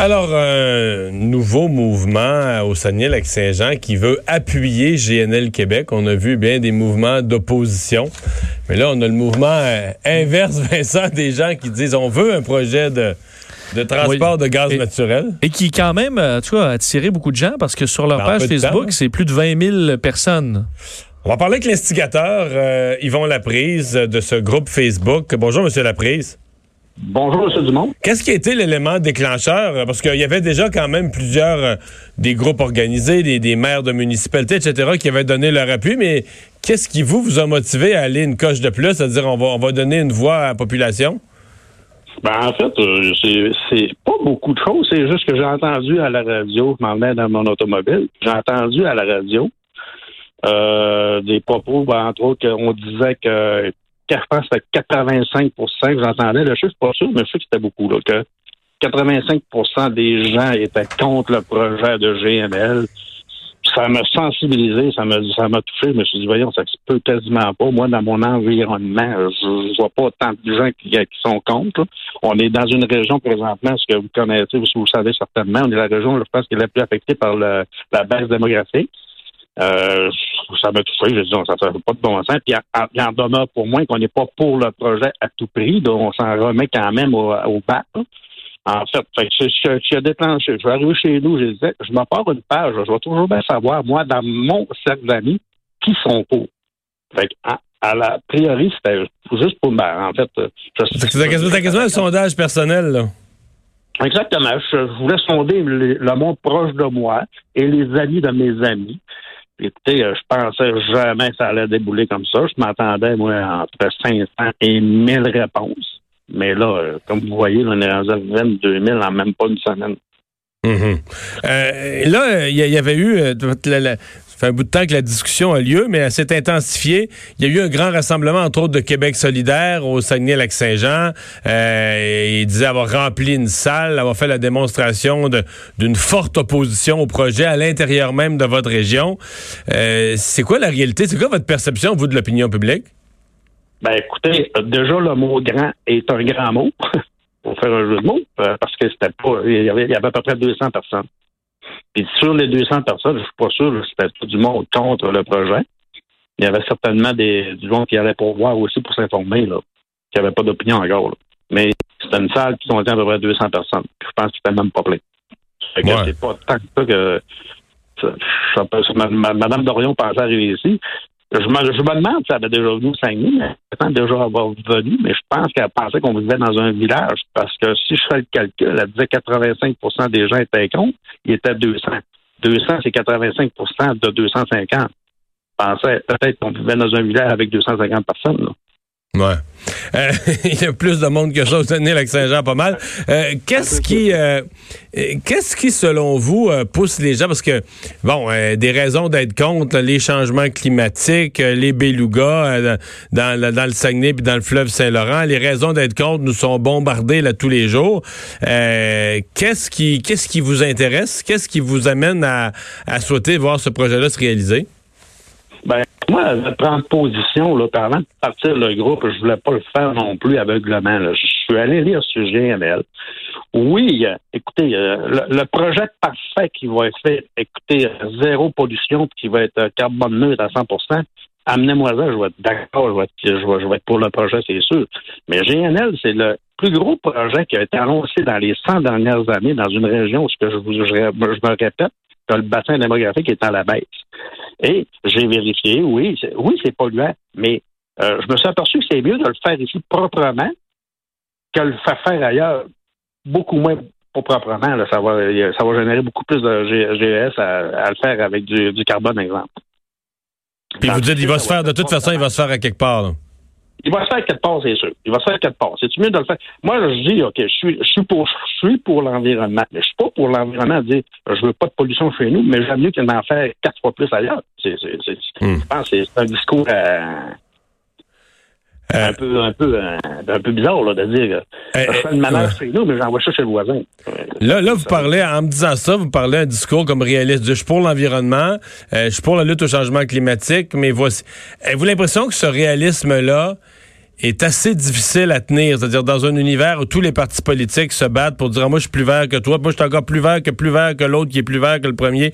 Alors, un nouveau mouvement au Saguenay-Lac-Saint-Jean qui veut appuyer GNL Québec. On a vu bien des mouvements d'opposition. Mais là, on a le mouvement euh, inverse, Vincent, des gens qui disent on veut un projet de, de transport Oui. de gaz Et- naturel. Et qui, quand même, euh, tu vois, a attiré beaucoup de gens parce que sur leur En page Facebook, hein. c'est plus de 20 000 personnes. On va parler avec l'instigateur, euh, Yvon Laprise, euh, de ce groupe Facebook. Bonjour, Monsieur Laprise. Bonjour, M. Dumont. Qu'est-ce qui a été l'élément déclencheur? Parce qu'il y avait déjà quand même plusieurs euh, des groupes organisés, des, des maires de municipalités, etc., qui avaient donné leur appui, mais qu'est-ce qui vous, vous a motivé à aller une coche de plus, c'est-à-dire on va, on va donner une voix à la population? Ben, en fait, euh, c'est, pas beaucoup de choses. C'est juste que j'ai entendu à la radio, je m'en venais dans mon automobile, j'ai entendu à la radio euh, des propos, ben, entre autres, qu'on disait que je pense que c'était 85 que j'entendais. Le chiffre, pas sûr, mais je sais que c'était beaucoup, là, que 85% des gens étaient contre le projet de GML. Ça m'a sensibilisé, ça m'a ça m'a touché. Je me suis dit, voyons, ça se peut quasiment pas. Moi, dans mon environnement, je, je vois pas tant de gens qui, sont contre. On est dans une région présentement, ce que vous connaissez, vous, vous savez certainement, on est la région, je pense, qui est la plus affectée par la baisse démographique. Euh, ça m'a touché. Je dis, non, ça ne fait pas de bon sens. Puis, en- il en demeure pour moi qu'on n'est pas pour le projet à tout prix. Donc, on s'en remet quand même au, au. En fait, fait je, je, je, déclenché. Je vais arriver chez nous, je disais, je me pars une page, je vais toujours bien savoir, moi, dans mon cercle d'amis, qui sont pour. Fait à, à la priori, c'était juste pour ben, en fait. euh, je- C'est quasiment, un sondage personnel, là. Exactement. Je, voulais sonder le monde proche de moi et les amis de mes amis. Écoutez, euh, je pensais jamais que ça allait débouler comme ça. Je m'attendais, moi, entre 500 et 1000 réponses. Mais là, euh, comme vous voyez, on est rendu à 22 000 en même pas une semaine. Euh, là, il y, avait eu, la- fait un bout de temps que la discussion a lieu, mais elle s'est intensifiée. Il y a eu un grand rassemblement, entre autres, de Québec solidaire au Saguenay-Lac-Saint-Jean. Euh, il disait avoir rempli une salle, avoir fait la démonstration d'une forte opposition au projet à l'intérieur même de votre région. Euh, c'est quoi la réalité? C'est quoi votre perception, vous, de l'opinion publique? Ben, écoutez, déjà, le mot grand est un grand mot, pour faire un jeu de mots, euh, parce que c'était pas, il y avait, y avait à peu près 200 personnes. Puis sur les 200 personnes, je suis pas sûr que c'était tout du monde contre le projet. Il y avait certainement des, du monde qui allait pour voir aussi pour s'informer, là, qui n'avait pas d'opinion encore, là. Mais c'était une salle qui contenait à peu près 200 personnes. Puis je pense que c'était même pas plein. Ouais. c'est pas tant que ça que, ça- ça Madame Dorion pensait arriver ici. Je me, je me demande si elle avait déjà venu au Saguenay, mais déjà avoir venu, mais je pense qu'elle pensait qu'on vivait dans un village, parce que si je fais le calcul, elle disait 85% des gens étaient contre, il était 200. 200, c'est 85% de 250. Je pensais peut-être qu'on vivait dans un village avec 250 personnes. là. Ouais. Euh, il y a plus de monde que ça au Saguenay-Lac-Saint-Jean, pas mal. Euh, qu'est-ce qui, euh, euh, qu'est-ce qui, selon vous, euh, pousse les gens, parce que, bon, euh, des raisons d'être contre les changements climatiques, les belugas euh, dans, le- dans le Saguenay puis dans le fleuve Saint-Laurent, les raisons d'être contre nous sont bombardées là tous les jours. Euh, qu'est-ce qui, qu'est-ce qui vous intéresse? Qu'est-ce qui vous amène à, à souhaiter voir ce projet-là se réaliser? Moi, prendre position, là, avant de partir le groupe, je voulais pas le faire non plus aveuglement. là. Je suis allé lire ce GML. Oui, euh, écoutez, euh, le, projet parfait qui va être fait, écoutez, zéro pollution, qui va être euh, carbone neutre à 100% amenez-moi ça, je vais être d'accord, je vais être, pour le projet, c'est sûr. Mais GNL, c'est le plus gros projet qui a été annoncé dans les 100 dernières années dans une région ce que je, je me répète, que le bassin démographique est à la baisse. Et j'ai vérifié, oui, c'est, oui, c'est polluant, mais euh, je me suis aperçu que c'est mieux de le faire ici proprement que le faire faire ailleurs, beaucoup moins pas proprement. Là, ça, va, ça va générer beaucoup plus de GES à, à le faire avec du, du carbone, exemple. Puis vous dites, il va se faire, de toute façon, il va se faire à quelque part. Là. Il va se faire quelque part, c'est sûr. Il va se faire quelque part. C'est mieux de le faire? Moi, je dis, OK, je suis, je suis pour, je suis pour l'environnement. Mais je suis pas pour l'environnement de dire, je veux pas de pollution chez nous, mais j'aime mieux qu'il en faire quatre fois plus ailleurs. C'est, c'est, c'est, Hmm. Je pense que c'est un discours euh, Euh, un peu, un peu, euh, un peu bizarre, là, de dire, Euh, je fais euh, une manœuvre chez nous, mais j'envoie ça chez le voisin. Euh, Là, là, vous parlez, en me disant ça, vous parlez un discours comme réaliste. Je suis pour l'environnement, euh, je suis pour la lutte au changement climatique, mais voici. Avez-vous l'impression que ce réalisme-là est assez difficile à tenir? C'est-à-dire dans un univers où tous les partis politiques se battent pour dire, Ah, moi, je suis plus vert que toi, moi, je suis encore plus vert que plus vert que l'autre qui est plus vert que le premier.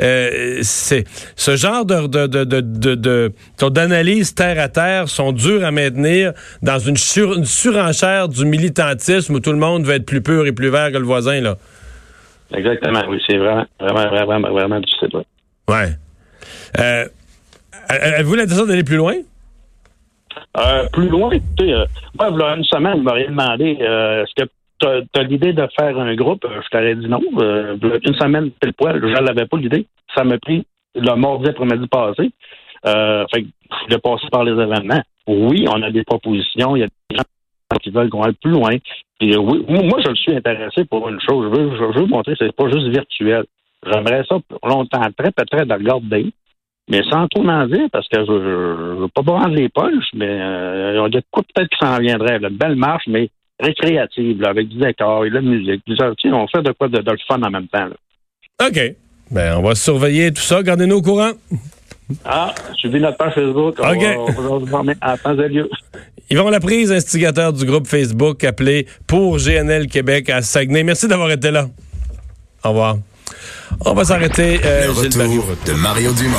Euh, c'est ce genre de, de, de, de, de, de- d'analyse terre à terre sont durs à maintenir dans une, sur- une surenchère du militantisme où tout le monde veut être plus pur et plus vert que le voisin, là. Exactement, oui, c'est vraiment, vraiment, vraiment, vraiment difficile. ouais. Ouais. Euh, avez-vous l'intention d'aller plus loin? Euh, plus loin, écoutez, euh, moi, a une semaine, m'auriez demandé euh, est-ce que tu as, l'idée de faire un groupe? Euh, Je t'aurais dit non. Euh, une semaine, pile poil, je n'avais pas l'idée. Ça m'a pris le mardi après-midi passé. Fait que je passer par les événements. Oui, on a des propositions, il y a des gens qui veulent qu'on aille plus loin. Euh, oui, moi, je suis intéressé pour une chose. Je veux, je veux montrer que c'est pas juste virtuel. J'aimerais ça longtemps, très peut-être de regarder mais sans trop en dire, parce que je ne veux pas vendre les poches, mais euh, il y a de quoi peut-être qui s'en viendrait. Une belle marche, mais récréative, là, avec du décor et de la musique. On fait de quoi de, de fun en même temps. Là. OK. Ben, on va surveiller tout ça. Gardez-nous au courant. Ah, suivez notre page Facebook. On OK. va, on va vous remettre en temps et lieu. Yvon Laprise, instigateur du groupe Facebook appelé pour GNL Québec à Saguenay. Merci d'avoir été là. Au revoir. On va s'arrêter. euh, Le retour de Mario Dumont.